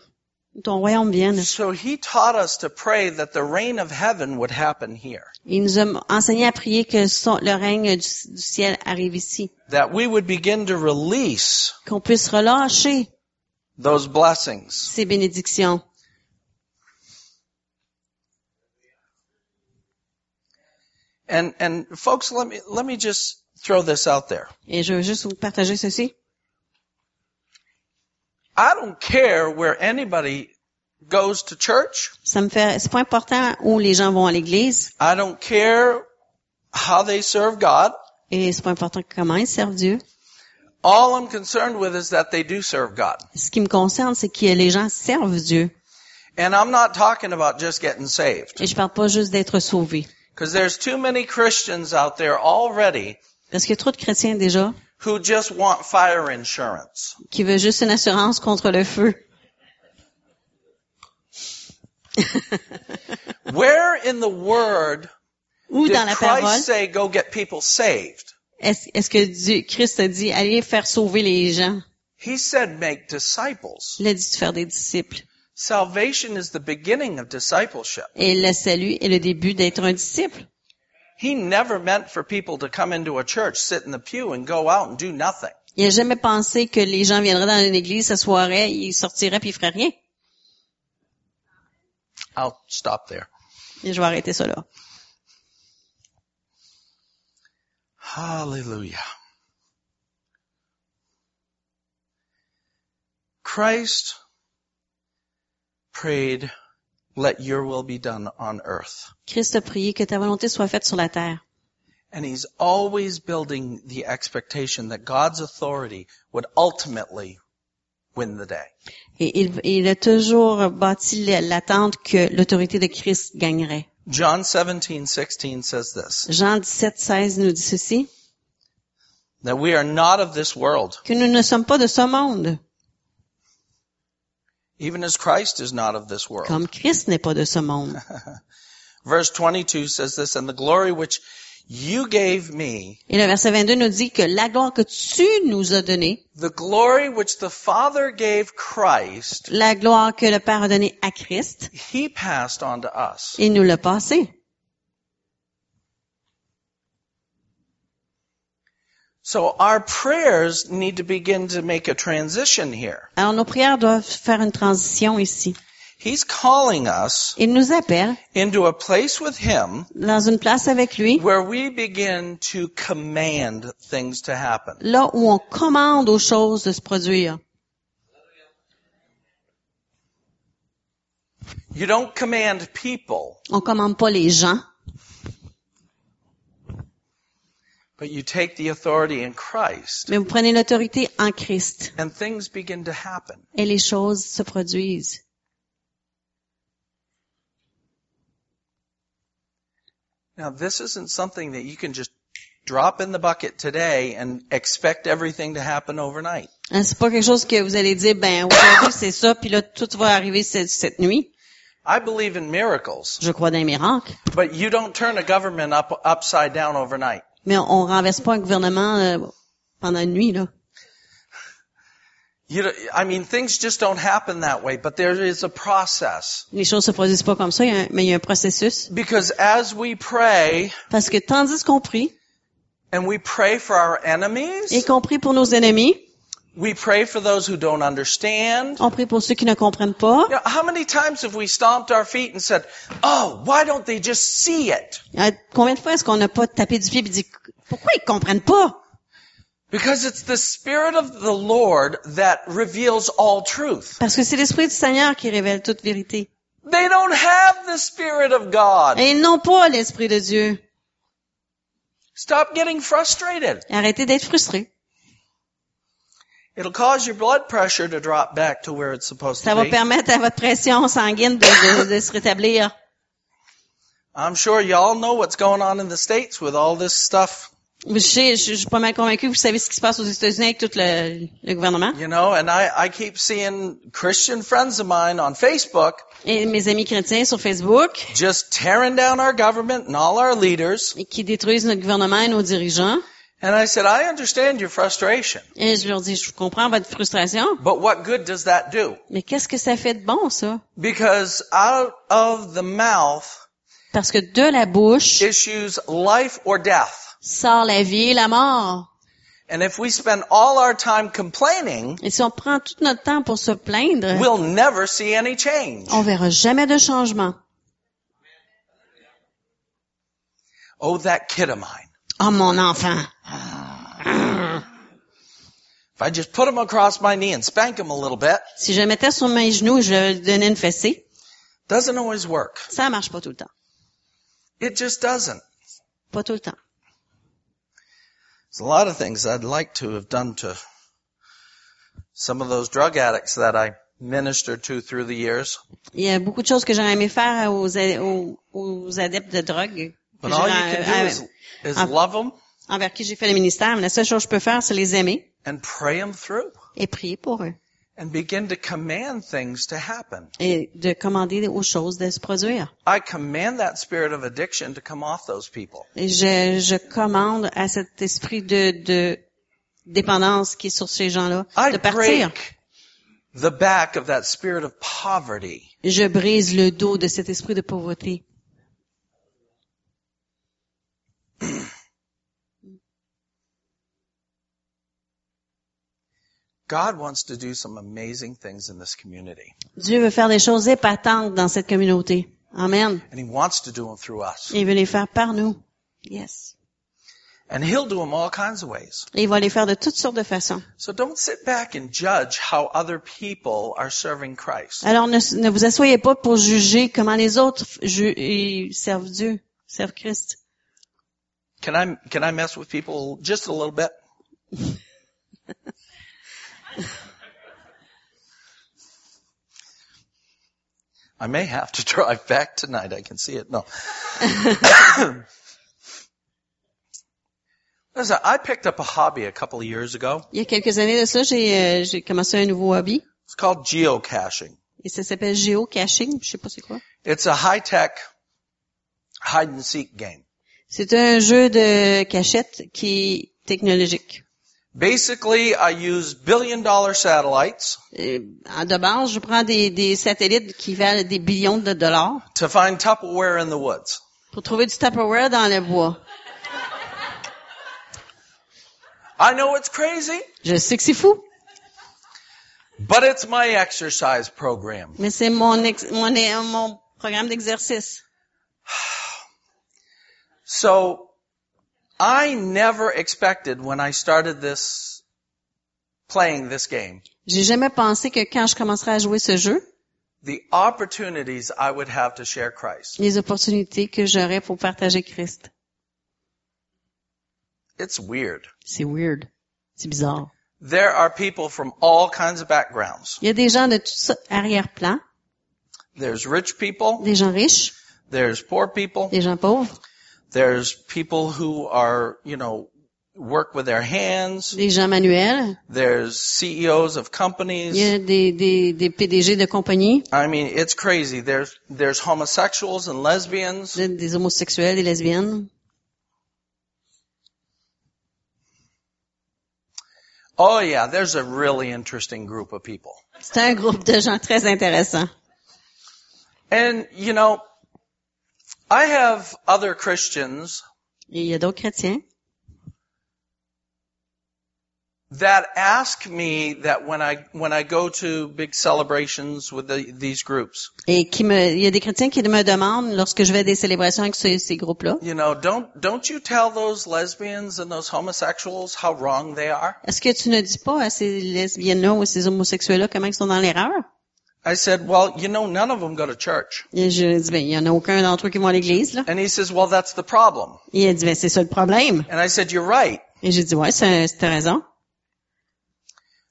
ton royaume vienne. So he taught us to pray that the reign of heaven would happen here. Il nous a enseigné à prier que son- le règne du, du ciel arrive ici. That we would begin to release Qu'on puisse relâcher those blessings. ces bénédictions. And, and folks, let me, let me just throw this out there. Et je veux juste vous partager ceci. I don't care where anybody goes to church. Ça me fait, c'est pas important où les gens vont à l'église I don't care how they serve God. et c'est pas important comment ils servent Dieu. All I'm concerned with is that they do serve God. Ce qui me concerne, c'est que les gens servent Dieu. And I'm not talking about just getting saved. Et je parle pas juste d'être sauvés. Because there's too many Christians out there already Parce qu'il y a trop de chrétiens déjà who just want fire insurance. qui veulent juste une assurance contre le feu. [laughs] Where in the Word Ou did dans la parole, Christ say go get people saved? est-ce est-ce que Dieu, Christ a dit, allez faire sauver les gens? He said make disciples. Il a dit de faire des disciples. Salvation is the beginning of discipleship. Et le salut est le début d'être un disciple. He never meant for people to come into a church, sit in the pew, and go out and do nothing. Il n'a jamais pensé que les gens viendraient dans une église, s'assoiraient, ils sortiraient puis ils feraient rien. I'll stop there. Et je vais arrêter ça là. Hallelujah. Christ prayed, let your will be done on earth. Christ a prié que ta volonté soit faite sur la terre. And he's always building the expectation that God's authority would ultimately win the day. Et il, il a toujours bâti l'attente que l'autorité de Christ gagnerait. John 17:16 says this, Jean 17, 16 nous dit ceci, that we are not of this world, que nous ne sommes pas de ce monde, even as Christ is not of this world. comme Christ n'est pas de ce monde. [laughs] Verse 22 says this, and the glory which you gave me, Et le verset 22 nous dit que la gloire que tu nous as donnée, the glory which the Father gave Christ, la gloire que le Père a donnée à Christ, he passed on to us. il nous l'a passée. So our prayers need to begin to make a transition here. Alors nos prières doivent faire une transition ici. He's calling us Il nous appelle into a place with him dans une place avec lui, where we begin to command things to happen. là où on commande aux choses de se produire. You don't command people, On commande pas les gens, but you take the authority in Christ mais vous prenez l'autorité en Christ and things begin to happen. et les choses se produisent. Now this isn't something that you can just drop in the bucket today and expect everything to happen overnight. Hein, C'est pas quelque chose que vous allez dire, ben aujourd'hui c'est ça, puis là tout va arriver cette, cette nuit. I believe in miracles, Je crois dans les miracles, but you don't turn a government up, upside down overnight. Mais on, on renverse pas un gouvernement euh, pendant une nuit là. You don't- I mean, things just don't happen that way, but there is a process. Les choses se produisent pas comme ça, un- mais il y a un processus. Because as we pray, Parce que tandis qu'on prie, and we pray for our enemies, y compris pour nos ennemis, we pray for those who don't understand. on prie pour ceux qui ne comprennent pas. You know, how many times have we stomped our feet and said, oh, why don't they just see it? Combien de fois est-ce qu'on n'a pas tapé du pied et dit, pourquoi ils comprennent pas? Because it's the Spirit of the Lord that reveals all truth. Parce que c'est l'Esprit du Seigneur qui révèle toute vérité. They don't have the Spirit of God. Et ils n'ont pas l'Esprit de Dieu. Stop getting frustrated. Arrêtez d'être frustrés. It'll cause your blood pressure to drop back to where it's supposed Ça to va be. permettre à votre pression sanguine de, de- de se rétablir. I'm sure y'all know what's going on in the States with all this stuff, Je, sais, je, je suis pas mal convaincu, vous savez ce qui se passe aux États-Unis avec tout le, le gouvernement. you know, and I, I keep seeing Christian friends of mine on Facebook Et mes amis chrétiens sur Facebook, just tearing down our government and all our leaders. et qui détruisent notre gouvernement et nos dirigeants. And I said, I understand your frustration, Et je leur dis, je comprends votre frustration, but what good does that do? mais qu'est-ce que ça fait de bon, ça? Because out of the mouth Parce que de la bouche issues life or death. sort la vie et la mort. And if we spend all our time complaining, Et si on prend tout notre temps pour se plaindre, we'll never see any change. on verra jamais de changement. Oh, that kid of mine. Oh, mon enfant. If I just put him across my knee and spank him a little bit, Si je le mettais sur mes genoux, je lui donnais une fessée. doesn't always work. Ça marche pas tout le temps. It just doesn't. Pas tout le temps. There's a lot of things I'd like to have done to some of those drug addicts that I ministered to through the years. Il y a beaucoup de choses que j'aurais aimé faire aux, a- aux, aux adeptes de drogue. Que But all you j'aurais- can do is, is love them envers qui j'ai fait le ministère. Mais la seule chose que je peux faire, c'est les aimer and pray them through et prier pour eux. and begin to command things to happen. Et de commander aux choses de se produire. I command that spirit of addiction to come off those people. Et je, je commande à cet esprit de, de dépendance qui est sur ces gens-là I de partir. break the back of that spirit of poverty. Je brise le dos de cet esprit de pauvreté. God wants to do some amazing things in this community. Dieu veut faire des choses épatantes dans cette communauté. Amen. And He wants to do them through us. Il veut les faire par nous. Yes. And He'll do them all kinds of ways. Et il va les faire de toutes sortes de façons. So don't sit back and judge how other people are serving Christ. Alors ne, ne vous asseyez pas pour juger comment les autres ils servent Dieu, servent Christ. Can I, can I mess with people just a little bit? [laughs] I may have to [laughs] drive back tonight. I can see it. No. [coughs] Listen, I picked up a hobby a couple of years ago. Il y a quelques années de ça, j'ai euh, j'ai commencé un nouveau hobby It's called geocaching. et ça s'appelle géocaching. Je sais pas c'est quoi. It's a high-tech hide and seek game. C'est un jeu de cachette qui est technologique. Basically, I use billion dollar satellites Euh, de base, je prends des, des satellites qui valent des billions de dollars to find Tupperware in the woods. pour trouver du Tupperware dans le bois. I know it's crazy, Je sais que c'est fou, but it's my exercise program. mais c'est mon, ex- mon, mon programme d'exercice. So, I never expected when I started this, playing this game, J'ai jamais pensé que quand je commencerai à jouer ce jeu, the opportunities I would have to share Christ. les opportunités que j'aurai pour partager Christ. It's weird. C'est weird. C'est bizarre. There are people from all kinds of backgrounds. Il y a des gens de tout ça, arrière-plan, There's rich people, des gens riches, there's poor people, des gens pauvres, there's people who are, you know, work with their hands, des gens manuels. there's CEOs of companies. Il y companies. des, des, des PDG de compagnie, I mean, it's crazy. There's, there's homosexuals and lesbians. des des homosexuels, des lesbiennes. Oh yeah, there's a really interesting group of people. C'est un groupe de gens très intéressants. And, you know, I have other Christians Et il y a d'autres chrétiens that ask me that when I, when I go to big celebrations with the, these groups, et qui me, il y a des chrétiens qui me demandent lorsque je vais à des célébrations avec ces, ces groupes-là, you know, don't, don't you tell those lesbians and those homosexuals how wrong they are? est-ce que tu ne dis pas à ces lesbiennes-là ou à ces homosexuels-là comment ils sont dans l'erreur? I said, well, you know, none of them go to church. Et je dis, ben, il y en a aucun d'entre eux qui vont à l'église, là. And he says, well, that's the problem. Et il a dit, ben, c'est ça le problème. And I said, you're right. Et j'ai dit, ouais, c'est, t'as raison.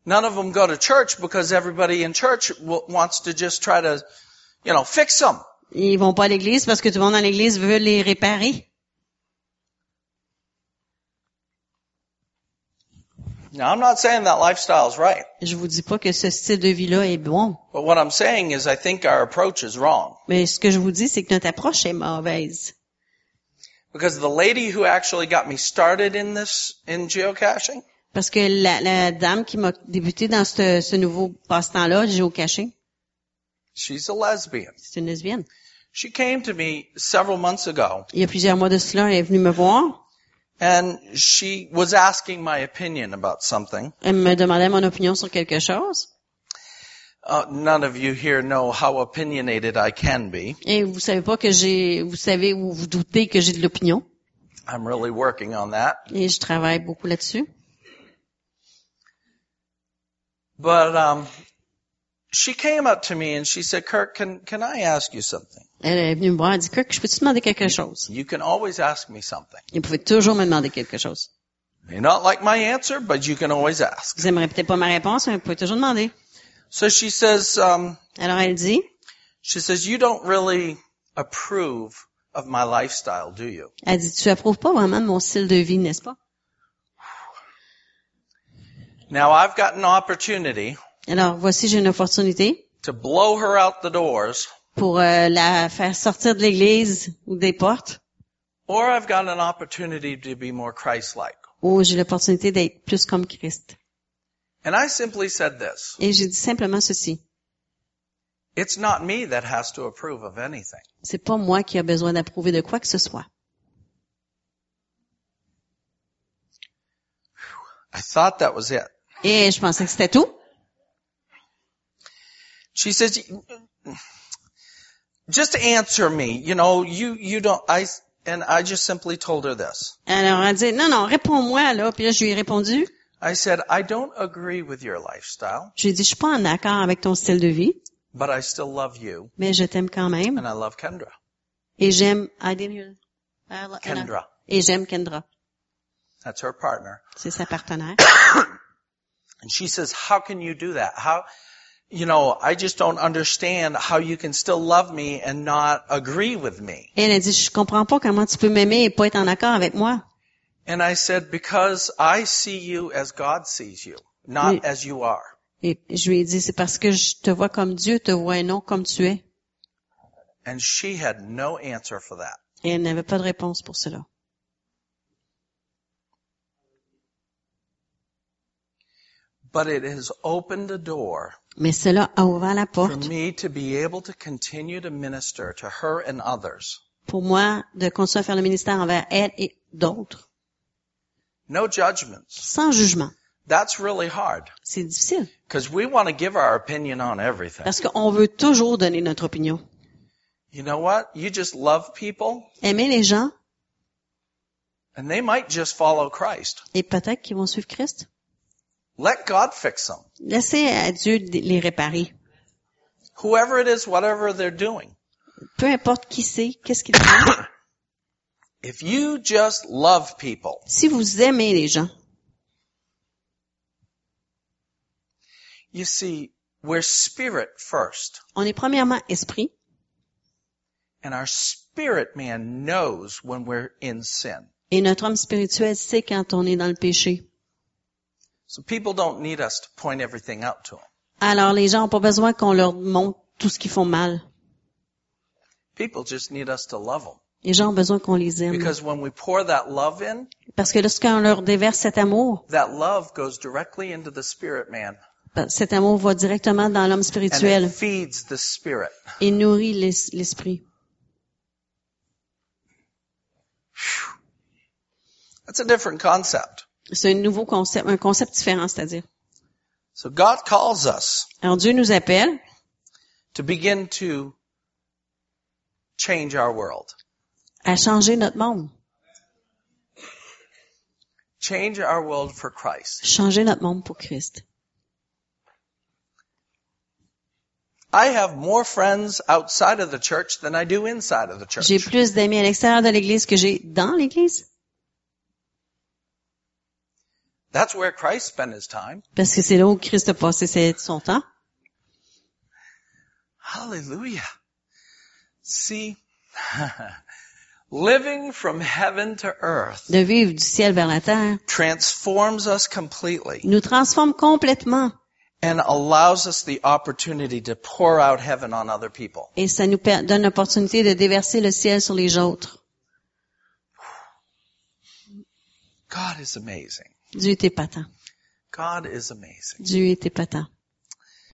None of them go to church because everybody in church wants to just try to, you know, fix them. Ils vont pas à l'église parce que tout le monde dans l'église veut les réparer. Now, I'm not saying that lifestyle is right, Je vous dis pas que ce style de vie-là est bon. but what I'm saying is I think our approach is wrong. Mais ce que je vous dis, c'est que notre approche est mauvaise. Because the lady who actually got me started in this, in geocaching, Parce que la, la dame qui m'a débuté dans ce, ce nouveau passe-temps-là, géocaché, she's a lesbian. c'est une lesbienne. She came to me several months ago Il y a plusieurs mois de cela, elle est venue me voir. And she was asking my opinion about something. Elle me demandait mon opinion sur quelque chose. Uh, none of you here know how opinionated I can be. Et vous savez pas que j'ai, vous savez ou vous doutez que j'ai de l'opinion. I'm really working on that. Et je travaille beaucoup là-dessus. But um, she came up to me and she said, Kirk, can, can I ask you something? Elle est venue me voir, elle dit, Kirk, je peux te demander quelque chose? You can always ask me something. Il pouvait toujours me demander quelque chose. You may not like my answer, but you can always ask. Vous aimeriez peut-être pas ma réponse, mais vous pouvez toujours demander. So she says, um, Alors elle dit, she says, you don't really approve of my lifestyle, do you? elle dit, tu approuves pas vraiment de mon style de vie, n'est-ce pas? Now I've got an opportunity Alors voici, j'ai une opportunité to blow her out the doors, pour euh, la faire sortir de l'église ou des portes, or I've got an opportunity to be more Christ-like. ou j'ai l'opportunité d'être plus comme Christ. And I simply said this. Et j'ai dit simplement ceci. It's not me that has to approve of anything. C'est pas moi qui a besoin d'approuver de quoi que ce soit. I thought that was it. Et je pensais que c'était tout. She says, just answer me. You know, you, you don't, I, and I just simply told her this. Alors elle dit, non, non, réponds-moi là. Puis là, je lui ai répondu. I said, I don't agree with your lifestyle, Je lui ai dit, je suis pas en accord avec ton style de vie, but I still love you mais je t'aime quand même. and I love Kendra. Et j'aime, I didn't hear- I lo- Kendra. Et j'aime Kendra. That's her partner. C'est sa partenaire. [coughs] And she says, how can you do that? How, you know, I just don't understand how you can still love me and not agree with me. Et elle a dit, je comprends pas comment tu peux m'aimer et pas être en accord avec moi. And I said, because I see you as God sees you, not Oui. as you are. Et je lui ai dit, c'est parce que je te vois comme Dieu te voit et non comme tu es. And she had no answer for that. Et elle n'avait pas de réponse pour cela. But it has opened a door Mais cela a ouvert la for porte me to be able to continue to minister to her and others. pour moi de continuer à faire le ministère envers elle et d'autres, No judgments. sans jugement. That's really hard C'est difficile, because we want to give our opinion on everything. parce qu'on veut toujours donner notre opinion. You know what? You just love people Aimer les gens, and they might just follow Christ. et peut-être qu'ils vont suivre Christ. Let God fix them. Laissez à Dieu les réparer. Whoever it is, whatever they're doing. Peu importe qui c'est, qu'est-ce qu'il fait. [coughs] If you just love people, Si vous aimez les gens, you see, we're spirit first. on est premièrement esprit, And our spirit man knows when we're in sin. et notre homme spirituel sait quand on est dans le péché. So people don't need us to point everything out to them. Alors les gens n'ont pas besoin qu'on leur montre tout ce qu'ils font mal. People just need us to love them. Les gens ont besoin qu'on les aime. Because when we pour that love in, Parce que lorsqu'on leur déverse cet amour, that love goes directly into the spirit man. ben, cet amour va directement dans l'homme And spirituel it feeds the spirit. et nourrit l'es- l'esprit. That's a different concept. C'est un nouveau concept, un concept différent, c'est-à-dire. So God calls us Alors Dieu nous appelle to begin to change our world. à changer notre monde, Change our world for Christ. changer notre monde pour Christ. I have more friends outside of the church than I do inside of the church. J'ai plus d'amis à l'extérieur de l'Église que j'ai dans l'Église, That's where Christ spent his time. parce que c'est là où Christ a passé son temps. Hallelujah. See, [laughs] living from heaven to earth De vivre du ciel vers la terre transforms us completely nous transforme complètement and allows us the opportunity to pour out heaven on other people. et ça nous donne l'opportunité de déverser le ciel sur les autres. God is amazing. Dieu est épatant. God is amazing. Dieu est épatant.